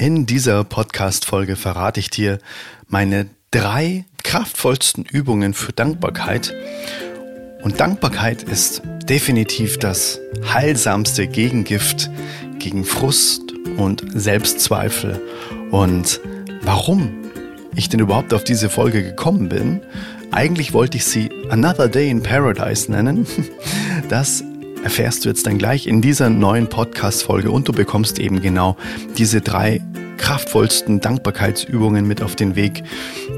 In dieser Podcast-Folge verrate ich dir meine drei kraftvollsten Übungen für Dankbarkeit. Und Dankbarkeit ist definitiv das heilsamste Gegengift gegen Frust und Selbstzweifel. Und warum ich denn überhaupt auf diese Folge gekommen bin, eigentlich wollte ich sie Another Day in Paradise nennen. Das erfährst du jetzt dann gleich in dieser neuen Podcast-Folge und du bekommst eben genau diese drei kraftvollsten Dankbarkeitsübungen mit auf den Weg,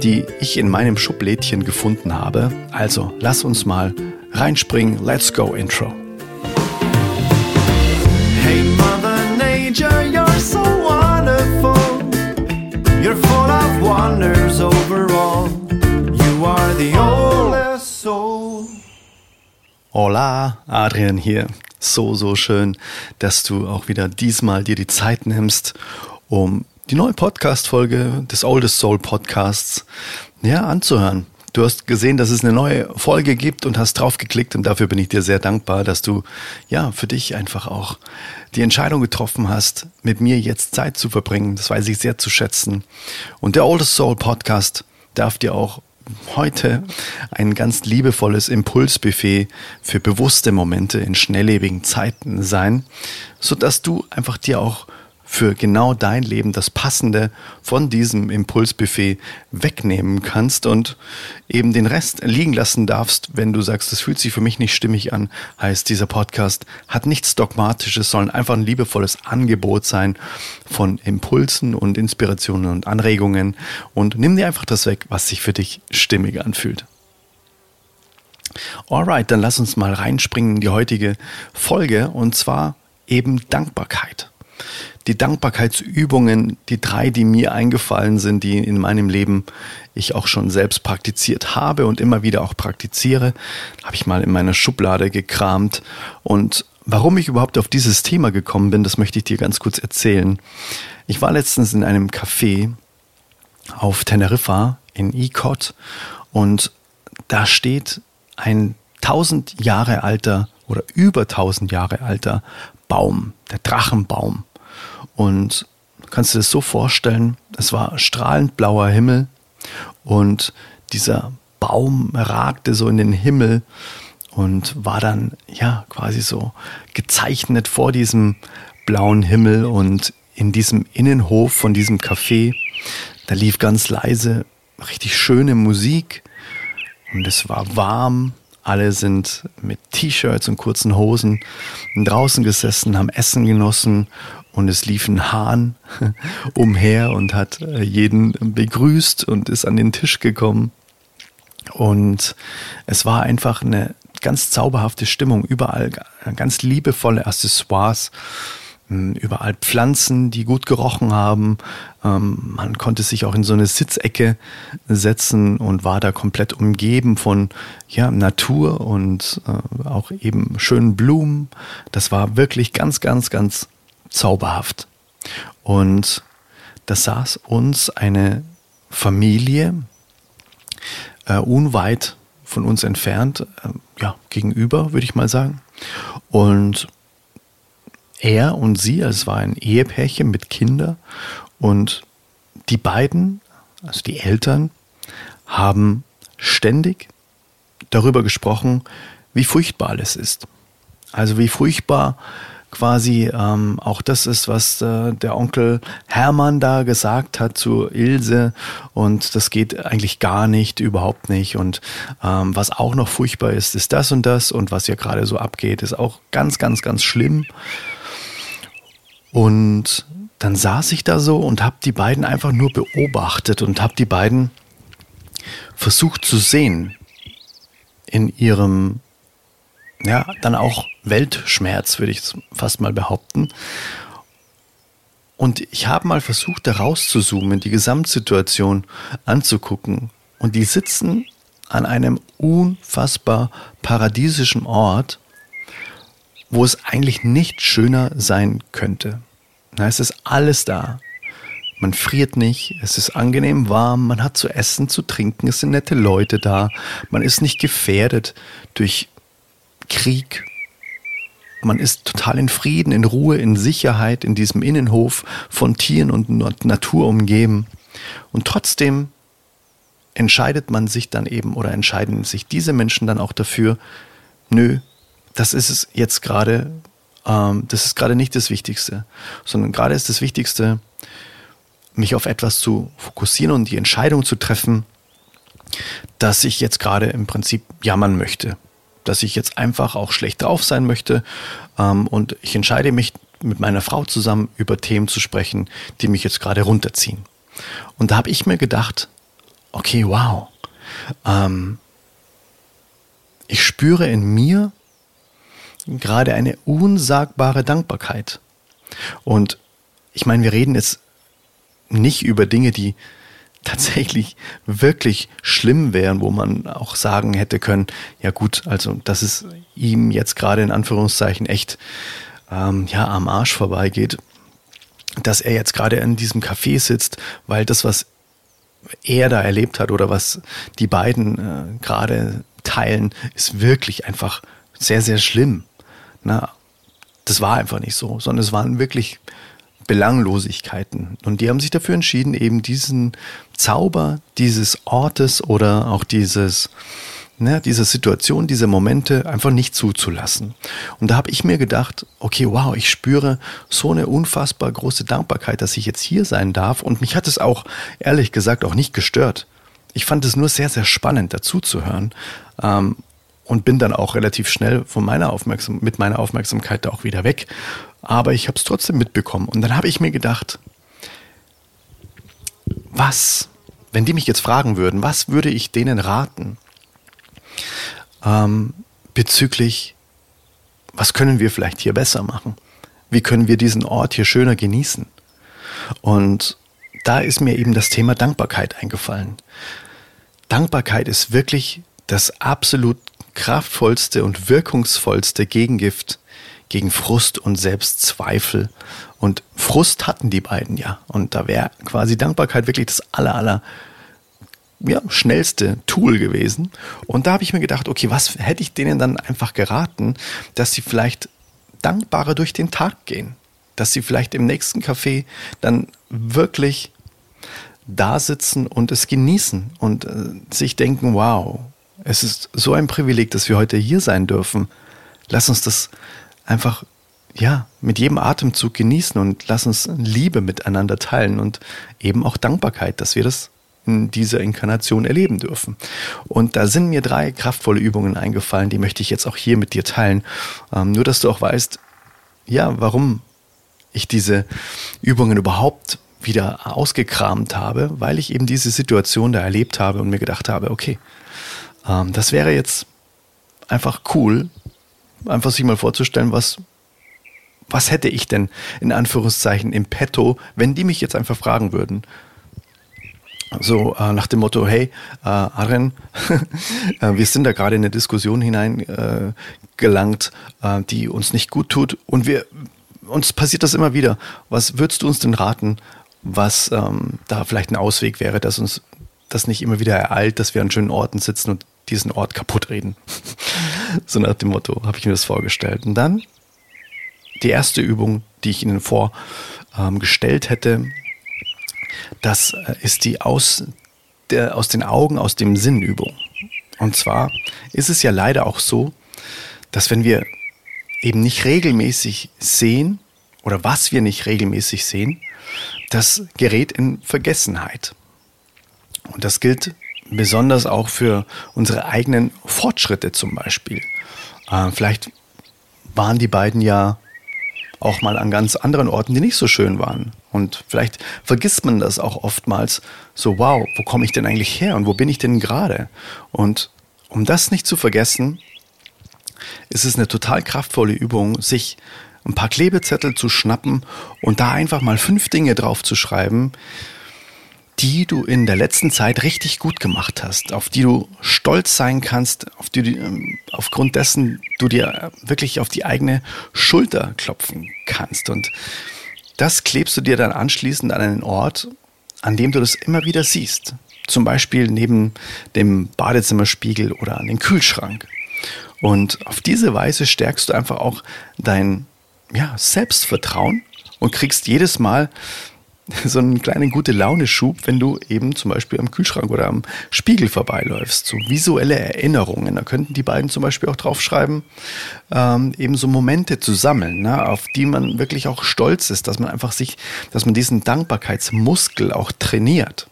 die ich in meinem Schublädchen gefunden habe. Also lass uns mal reinspringen. Let's go Intro. Hey Mother Nature, you're so wonderful. You're full of wonders overall. You are the soul. Hola, Adrian hier. So, so schön, dass du auch wieder diesmal dir die Zeit nimmst, um die neue Podcast-Folge des Oldest Soul Podcasts ja, anzuhören. Du hast gesehen, dass es eine neue Folge gibt und hast draufgeklickt und dafür bin ich dir sehr dankbar, dass du ja für dich einfach auch die Entscheidung getroffen hast, mit mir jetzt Zeit zu verbringen. Das weiß ich sehr zu schätzen. Und der Oldest Soul Podcast darf dir auch heute ein ganz liebevolles Impulsbuffet für bewusste Momente in schnelllebigen Zeiten sein, so dass du einfach dir auch für genau dein Leben das Passende von diesem Impulsbuffet wegnehmen kannst und eben den Rest liegen lassen darfst, wenn du sagst, das fühlt sich für mich nicht stimmig an, heißt dieser Podcast hat nichts Dogmatisches, soll einfach ein liebevolles Angebot sein von Impulsen und Inspirationen und Anregungen. Und nimm dir einfach das weg, was sich für dich stimmig anfühlt. Alright, dann lass uns mal reinspringen in die heutige Folge und zwar eben Dankbarkeit die Dankbarkeitsübungen, die drei, die mir eingefallen sind, die in meinem Leben ich auch schon selbst praktiziert habe und immer wieder auch praktiziere, habe ich mal in meiner Schublade gekramt. Und warum ich überhaupt auf dieses Thema gekommen bin, das möchte ich dir ganz kurz erzählen. Ich war letztens in einem Café auf Teneriffa in Icot und da steht ein tausend Jahre alter oder über tausend Jahre alter Baum, der Drachenbaum. Und kannst du dir das so vorstellen, es war strahlend blauer Himmel und dieser Baum ragte so in den Himmel und war dann ja quasi so gezeichnet vor diesem blauen Himmel und in diesem Innenhof von diesem Café, da lief ganz leise richtig schöne Musik und es war warm. Alle sind mit T-Shirts und kurzen Hosen draußen gesessen, haben Essen genossen und es lief ein Hahn umher und hat äh, jeden begrüßt und ist an den Tisch gekommen. Und es war einfach eine ganz zauberhafte Stimmung, überall ganz liebevolle Accessoires, hm, überall Pflanzen, die gut gerochen haben. Ähm, man konnte sich auch in so eine Sitzecke setzen und war da komplett umgeben von ja, Natur und äh, auch eben schönen Blumen. Das war wirklich ganz, ganz, ganz zauberhaft. Und da saß uns eine Familie äh, unweit von uns entfernt, äh, ja, gegenüber, würde ich mal sagen. Und er und sie, also es war ein Ehepärchen mit Kindern und die beiden, also die Eltern, haben ständig darüber gesprochen, wie furchtbar alles ist. Also wie furchtbar quasi ähm, auch das ist, was äh, der Onkel Hermann da gesagt hat zu Ilse. Und das geht eigentlich gar nicht, überhaupt nicht. Und ähm, was auch noch furchtbar ist, ist das und das. Und was hier gerade so abgeht, ist auch ganz, ganz, ganz schlimm. Und dann saß ich da so und habe die beiden einfach nur beobachtet und habe die beiden versucht zu sehen in ihrem ja, dann auch Weltschmerz, würde ich fast mal behaupten. Und ich habe mal versucht, da rauszuzoomen, die Gesamtsituation anzugucken. Und die sitzen an einem unfassbar paradiesischen Ort, wo es eigentlich nicht schöner sein könnte. Na, es ist alles da. Man friert nicht, es ist angenehm warm, man hat zu essen, zu trinken, es sind nette Leute da, man ist nicht gefährdet durch Krieg Man ist total in Frieden, in Ruhe, in Sicherheit in diesem Innenhof von Tieren und Natur umgeben. Und trotzdem entscheidet man sich dann eben oder entscheiden sich diese Menschen dann auch dafür, nö, das ist es jetzt gerade, ähm, das ist gerade nicht das Wichtigste, sondern gerade ist das Wichtigste, mich auf etwas zu fokussieren und die Entscheidung zu treffen, dass ich jetzt gerade im Prinzip jammern möchte, dass ich jetzt einfach auch schlecht drauf sein möchte ähm, und ich entscheide mich mit meiner Frau zusammen über Themen zu sprechen, die mich jetzt gerade runterziehen. Und da habe ich mir gedacht, okay, wow, ähm, ich spüre in mir gerade eine unsagbare Dankbarkeit. Und ich meine, wir reden jetzt nicht über Dinge, die tatsächlich wirklich schlimm wären, wo man auch sagen hätte können, ja gut, also dass es ihm jetzt gerade in Anführungszeichen echt ähm, ja am Arsch vorbeigeht, dass er jetzt gerade in diesem Café sitzt, weil das, was er da erlebt hat oder was die beiden äh, gerade teilen, ist wirklich einfach sehr, sehr schlimm. Na, das war einfach nicht so, sondern es waren wirklich Belanglosigkeiten. Und die haben sich dafür entschieden, eben diesen Zauber dieses Ortes oder auch dieses, ne, diese Situation, diese Momente einfach nicht zuzulassen. Und da habe ich mir gedacht, okay, wow, ich spüre so eine unfassbar große Dankbarkeit, dass ich jetzt hier sein darf. Und mich hat es auch, ehrlich gesagt, auch nicht gestört. Ich fand es nur sehr, sehr spannend, dazu zu hören. Ähm, und bin dann auch relativ schnell von meiner Aufmerksam mit meiner Aufmerksamkeit da auch wieder weg. Aber ich habe es trotzdem mitbekommen. Und dann habe ich mir gedacht, was, wenn die mich jetzt fragen würden, was würde ich denen raten ähm, bezüglich, was können wir vielleicht hier besser machen? Wie können wir diesen Ort hier schöner genießen? Und da ist mir eben das Thema Dankbarkeit eingefallen. Dankbarkeit ist wirklich das absolut kraftvollste und wirkungsvollste Gegengift gegen Frust und Selbstzweifel. Und Frust hatten die beiden ja. Und da wäre quasi Dankbarkeit wirklich das aller, aller ja, schnellste Tool gewesen. Und da habe ich mir gedacht, okay, was hätte ich denen dann einfach geraten, dass sie vielleicht dankbarer durch den Tag gehen? Dass sie vielleicht im nächsten Café dann wirklich da sitzen und es genießen und äh, sich denken, wow, es ist so ein Privileg, dass wir heute hier sein dürfen. Lass uns das einfach, ja, mit jedem Atemzug genießen und lass uns Liebe miteinander teilen und eben auch Dankbarkeit, dass wir das in dieser Inkarnation erleben dürfen. Und da sind mir drei kraftvolle Übungen eingefallen, die möchte ich jetzt auch hier mit dir teilen. Ähm, nur, dass du auch weißt, ja, warum ich diese Übungen überhaupt wieder ausgekramt habe, weil ich eben diese Situation da erlebt habe und mir gedacht habe, okay, ähm, das wäre jetzt einfach cool, einfach sich mal vorzustellen, was, was hätte ich denn in Anführungszeichen im Petto, wenn die mich jetzt einfach fragen würden. So äh, nach dem Motto, hey, äh, Aren, äh, wir sind da gerade in eine Diskussion hineingelangt, äh, äh, die uns nicht gut tut und wir uns passiert das immer wieder. Was würdest du uns denn raten, was ähm, da vielleicht ein Ausweg wäre, dass uns das nicht immer wieder ereilt, dass wir an schönen Orten sitzen und diesen Ort kaputt reden. so nach dem Motto habe ich mir das vorgestellt. Und dann die erste Übung, die ich Ihnen vorgestellt ähm, hätte, das äh, ist die aus, der, aus den Augen, aus dem Sinn Übung. Und zwar ist es ja leider auch so, dass wenn wir eben nicht regelmäßig sehen oder was wir nicht regelmäßig sehen, das gerät in Vergessenheit. Und das gilt besonders auch für unsere eigenen Fortschritte zum Beispiel. Äh, vielleicht waren die beiden ja auch mal an ganz anderen Orten, die nicht so schön waren. Und vielleicht vergisst man das auch oftmals so, wow, wo komme ich denn eigentlich her und wo bin ich denn gerade? Und um das nicht zu vergessen, ist es eine total kraftvolle Übung, sich ein paar Klebezettel zu schnappen und da einfach mal fünf Dinge drauf zu schreiben, die du in der letzten Zeit richtig gut gemacht hast, auf die du stolz sein kannst, auf die du, ähm, aufgrund dessen du dir wirklich auf die eigene Schulter klopfen kannst. Und das klebst du dir dann anschließend an einen Ort, an dem du das immer wieder siehst. Zum Beispiel neben dem Badezimmerspiegel oder an den Kühlschrank. Und auf diese Weise stärkst du einfach auch dein ja, Selbstvertrauen und kriegst jedes Mal so einen kleinen gute Laune-Schub, wenn du eben zum Beispiel am Kühlschrank oder am Spiegel vorbeiläufst. So visuelle Erinnerungen. Da könnten die beiden zum Beispiel auch draufschreiben, ähm, eben so Momente zu sammeln, ne, auf die man wirklich auch stolz ist, dass man einfach sich, dass man diesen Dankbarkeitsmuskel auch trainiert.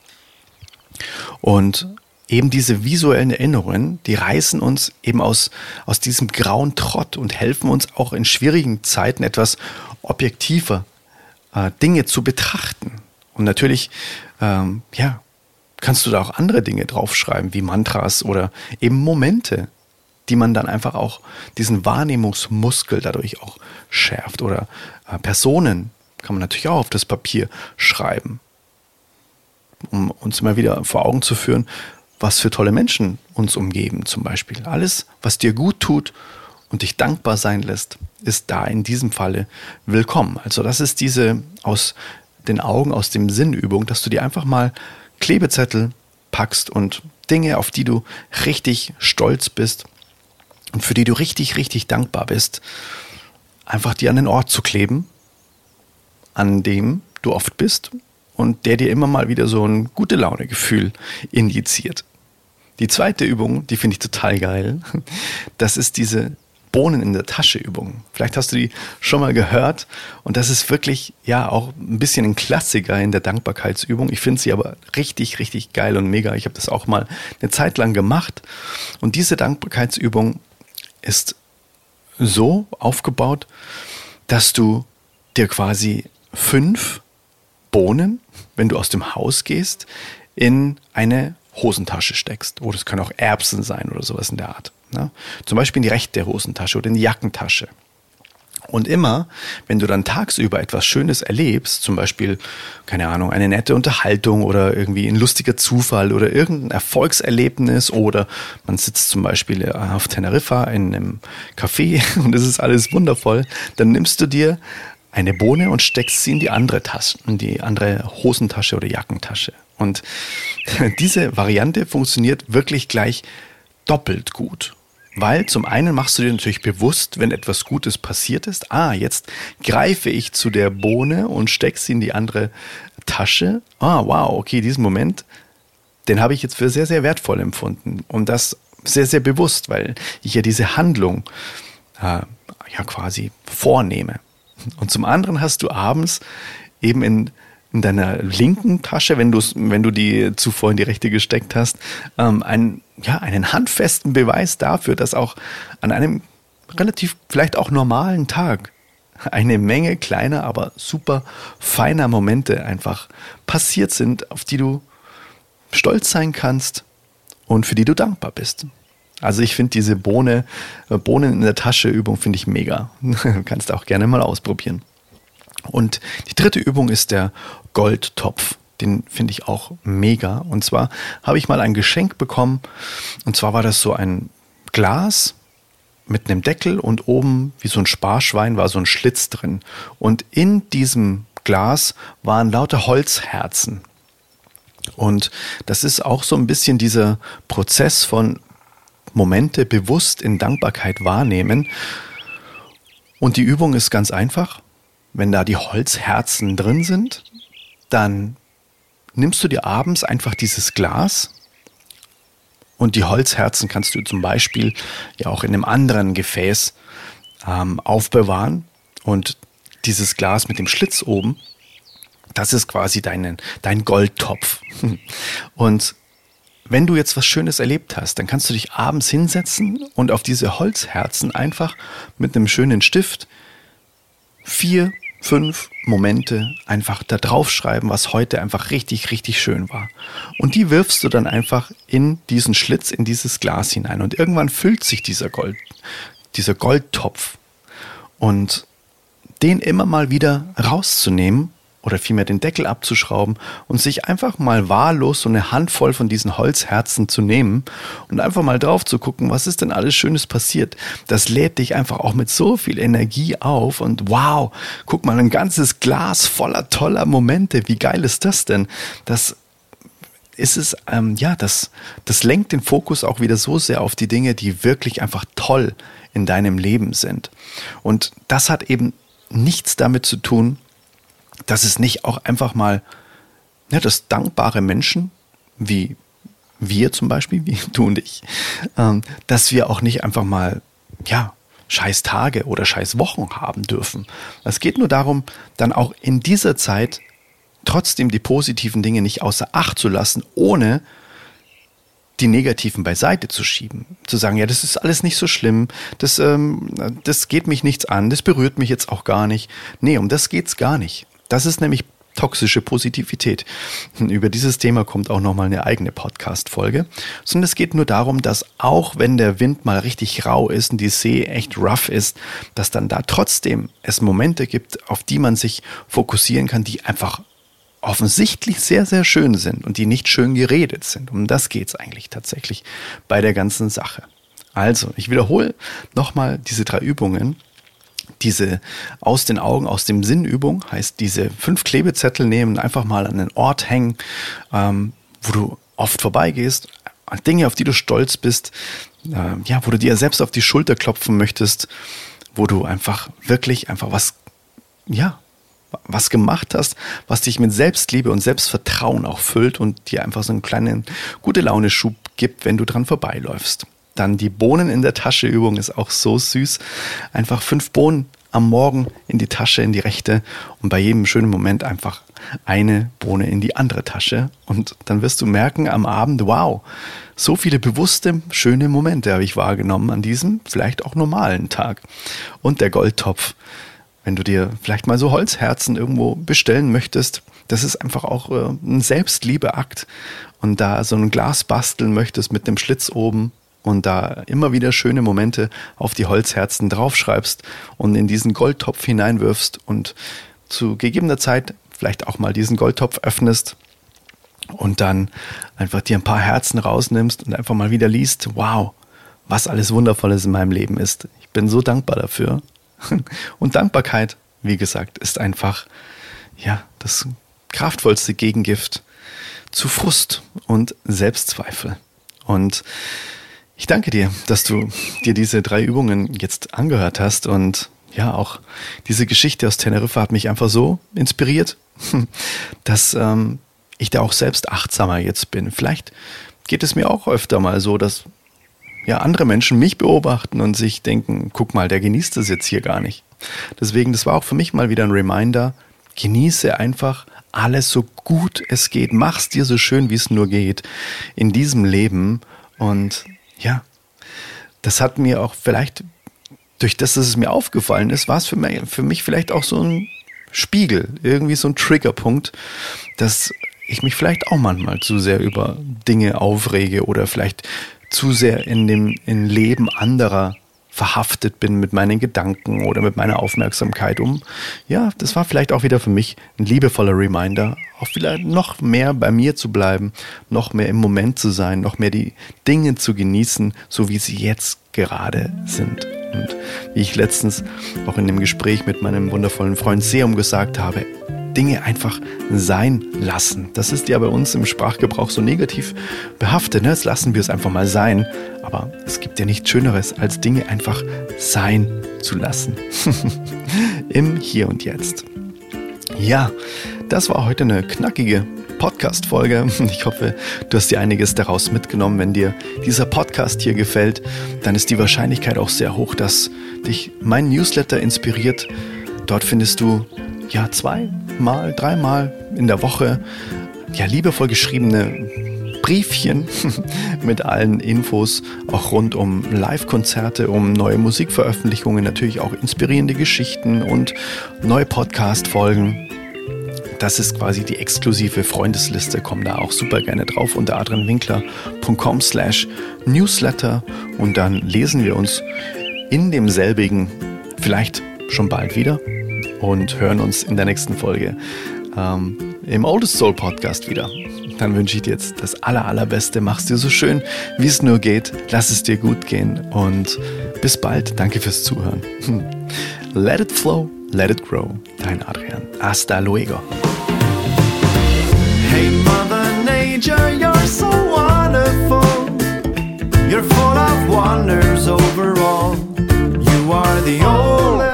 Und eben diese visuellen Erinnerungen, die reißen uns eben aus, aus diesem grauen Trott und helfen uns auch in schwierigen Zeiten etwas objektiver äh, Dinge zu betrachten. Und natürlich, ähm, ja, kannst du da auch andere Dinge draufschreiben, wie Mantras oder eben Momente, die man dann einfach auch diesen Wahrnehmungsmuskel dadurch auch schärft. Oder äh, Personen kann man natürlich auch auf das Papier schreiben, um uns immer wieder vor Augen zu führen, was für tolle Menschen uns umgeben zum Beispiel. Alles, was dir gut tut und dich dankbar sein lässt, ist da in diesem Falle willkommen. Also das ist diese aus den Augen, aus dem Sinnübung, dass du dir einfach mal Klebezettel packst und Dinge, auf die du richtig stolz bist und für die du richtig, richtig dankbar bist, einfach dir an den Ort zu kleben, an dem du oft bist und der dir immer mal wieder so ein gute Laune-Gefühl indiziert. Die zweite Übung, die finde ich total geil. Das ist diese Bohnen in der Tasche Übung. Vielleicht hast du die schon mal gehört und das ist wirklich ja auch ein bisschen ein Klassiker in der Dankbarkeitsübung. Ich finde sie aber richtig, richtig geil und mega. Ich habe das auch mal eine Zeit lang gemacht und diese Dankbarkeitsübung ist so aufgebaut, dass du dir quasi fünf Bohnen, wenn du aus dem Haus gehst, in eine Hosentasche steckst. Oder es können auch Erbsen sein oder sowas in der Art. Ne? Zum Beispiel in die rechte Hosentasche oder in die Jackentasche. Und immer, wenn du dann tagsüber etwas Schönes erlebst, zum Beispiel, keine Ahnung, eine nette Unterhaltung oder irgendwie ein lustiger Zufall oder irgendein Erfolgserlebnis oder man sitzt zum Beispiel äh, auf Teneriffa in einem Café und es ist alles wundervoll, dann nimmst du dir eine Bohne und steckst sie in die andere Tasche, in die andere Hosentasche oder Jackentasche. Und diese Variante funktioniert wirklich gleich doppelt gut. Weil zum einen machst du dir natürlich bewusst, wenn etwas Gutes passiert ist, ah, jetzt greife ich zu der Bohne und stecke sie in die andere Tasche. Ah, wow, okay, diesen Moment, den habe ich jetzt für sehr, sehr wertvoll empfunden. Und das sehr, sehr bewusst, weil ich ja diese Handlung äh, ja quasi vornehme. Und zum anderen hast du abends eben in in deiner linken Tasche, wenn, wenn du die zuvor in die rechte gesteckt hast, ähm, einen, ja, einen handfesten Beweis dafür, dass auch an einem relativ vielleicht auch normalen Tag eine Menge kleiner, aber super feiner Momente einfach passiert sind, auf die du stolz sein kannst und für die du dankbar bist. Also ich finde diese Bohne, äh, Bohnen in der Tasche Übung finde ich mega. Du kannst auch gerne mal ausprobieren. Und die dritte Übung ist der Goldtopf. Den finde ich auch mega. Und zwar habe ich mal ein Geschenk bekommen. Und zwar war das so ein Glas mit einem Deckel und oben wie so ein Sparschwein war so ein Schlitz drin. Und in diesem Glas waren lauter Holzherzen. Und das ist auch so ein bisschen dieser Prozess von Momente bewusst in Dankbarkeit wahrnehmen. Und die Übung ist ganz einfach. Wenn da die Holzherzen drin sind, dann nimmst du dir abends einfach dieses Glas und die Holzherzen kannst du zum Beispiel ja auch in einem anderen Gefäß ähm, aufbewahren und dieses Glas mit dem Schlitz oben, das ist quasi dein, dein Goldtopf. Und wenn du jetzt was Schönes erlebt hast, dann kannst du dich abends hinsetzen und auf diese Holzherzen einfach mit einem schönen Stift vier fünf Momente einfach da draufschreiben, was heute einfach richtig, richtig schön war. Und die wirfst du dann einfach in diesen Schlitz, in dieses Glas hinein. Und irgendwann füllt sich dieser Gold, dieser Goldtopf. Und den immer mal wieder rauszunehmen oder vielmehr den Deckel abzuschrauben und sich einfach mal wahllos so eine Handvoll von diesen Holzherzen zu nehmen und einfach mal drauf zu gucken, was ist denn alles Schönes passiert. Das lädt dich einfach auch mit so viel Energie auf und wow, guck mal, ein ganzes Glas voller toller Momente. Wie geil ist das denn? Das ist es, ähm, ja, das, das lenkt den Fokus auch wieder so sehr auf die Dinge, die wirklich einfach toll in deinem Leben sind. Und das hat eben nichts damit zu tun, dass es nicht auch einfach mal, ja, dass dankbare Menschen wie wir zum Beispiel, wie du und ich, ähm, dass wir auch nicht einfach mal, ja, scheiß Tage oder scheiß Wochen haben dürfen. Es geht nur darum, dann auch in dieser Zeit trotzdem die positiven Dinge nicht außer Acht zu lassen, ohne die negativen beiseite zu schieben. Zu sagen, ja, das ist alles nicht so schlimm, das, ähm, das geht mich nichts an, das berührt mich jetzt auch gar nicht. Nee, um das geht's gar nicht. Das ist nämlich toxische Positivität. Über dieses Thema kommt auch nochmal eine eigene Podcast-Folge. Sondern es geht nur darum, dass auch wenn der Wind mal richtig rau ist und die See echt rough ist, dass dann da trotzdem es Momente gibt, auf die man sich fokussieren kann, die einfach offensichtlich sehr, sehr schön sind und die nicht schön geredet sind. Um das geht es eigentlich tatsächlich bei der ganzen Sache. Also, ich wiederhole nochmal diese drei Übungen. Diese aus den Augen, aus dem Sinn Übung heißt diese fünf Klebezettel nehmen, einfach mal an den Ort hängen, ähm, wo du oft vorbeigehst, Dinge, auf die du stolz bist, äh, ja, wo du dir selbst auf die Schulter klopfen möchtest, wo du einfach wirklich einfach was, ja, was gemacht hast, was dich mit Selbstliebe und Selbstvertrauen auch füllt und dir einfach so einen kleinen gute Laune Schub gibt, wenn du dran vorbeiläufst. Dann die Bohnen in der Tasche Übung ist auch so süß. Einfach fünf Bohnen am Morgen in die Tasche, in die rechte und bei jedem schönen Moment einfach eine Bohne in die andere Tasche. Und dann wirst du merken am Abend, wow, so viele bewusste, schöne Momente habe ich wahrgenommen an diesem vielleicht auch normalen Tag. Und der Goldtopf wenn du dir vielleicht mal so Holzherzen irgendwo bestellen möchtest, das ist einfach auch äh, ein Selbstliebeakt. Und da so ein Glas basteln möchtest mit dem Schlitz oben und da immer wieder schöne Momente auf die Holzherzen draufschreibst und in diesen Goldtopf hineinwirfst und zu gegebener Zeit vielleicht auch mal diesen Goldtopf öffnest und dann einfach dir ein paar Herzen rausnimmst und einfach mal wieder liest, wow, was alles Wundervolles in meinem Leben ist. Ich bin so dankbar dafür Und Dankbarkeit, wie gesagt, ist einfach, ja, das kraftvollste Gegengift zu Frust und Selbstzweifel. Und ich danke dir, dass du dir diese drei Übungen jetzt angehört hast und ja, auch diese Geschichte aus Teneriffa hat mich einfach so inspiriert, dass ähm, ich da auch selbst achtsamer jetzt bin. Vielleicht geht es mir auch öfter mal so, dass ja, andere Menschen mich beobachten und sich denken, guck mal, der genießt das jetzt hier gar nicht. Deswegen, das war auch für mich mal wieder ein Reminder, genieße einfach alles so gut es geht, mach's dir so schön, wie es nur geht in diesem Leben und ja, das hat mir auch vielleicht durch das, dass es mir aufgefallen ist, war es für mich, für mich vielleicht auch so ein Spiegel, irgendwie so ein Triggerpunkt, dass ich mich vielleicht auch manchmal zu sehr über Dinge aufrege oder vielleicht zu sehr in dem in Leben anderer verhaftet bin mit meinen Gedanken oder mit meiner Aufmerksamkeit um. Ja, das war vielleicht auch wieder für mich ein liebevoller Reminder, auch vielleicht noch mehr bei mir zu bleiben, noch mehr im Moment zu sein, noch mehr die Dinge zu genießen, so wie sie jetzt gerade sind. Und wie ich letztens auch in dem Gespräch mit meinem wundervollen Freund Seum gesagt habe, Dinge einfach sein lassen. Das ist ja bei uns im Sprachgebrauch so negativ behaftet. Ne? Jetzt lassen wir es einfach mal sein. Aber es gibt ja nichts Schöneres, als Dinge einfach sein zu lassen. Im Hier und Jetzt. Ja, das war heute eine knackige Podcast-Folge. Ich hoffe, du hast dir einiges daraus mitgenommen. Wenn dir dieser Podcast hier gefällt, dann ist die Wahrscheinlichkeit auch sehr hoch, dass dich mein Newsletter inspiriert. Dort findest du ja zweimal, dreimal in der Woche ja liebevoll geschriebene Briefchen mit allen Infos, auch rund um Live-Konzerte, um neue Musikveröffentlichungen, natürlich auch inspirierende Geschichten und neue Podcast-Folgen. Das ist quasi die exklusive Freundesliste. Komm da auch super gerne drauf unter adrianwinkler.com slash newsletter und dann lesen wir uns in demselbigen vielleicht schon bald wieder und hören uns in der nächsten Folge ähm, im Oldest Soul Podcast wieder. Dann wünsche ich dir jetzt das aller, allerbeste. Mach's dir so schön, wie es nur geht. Lass es dir gut gehen und bis bald. Danke fürs Zuhören. Let it flow, let it grow. Dein Adrian. Hasta luego. Hey, Mother Nature. you're so wonderful. You're full of wonders overall. You are the only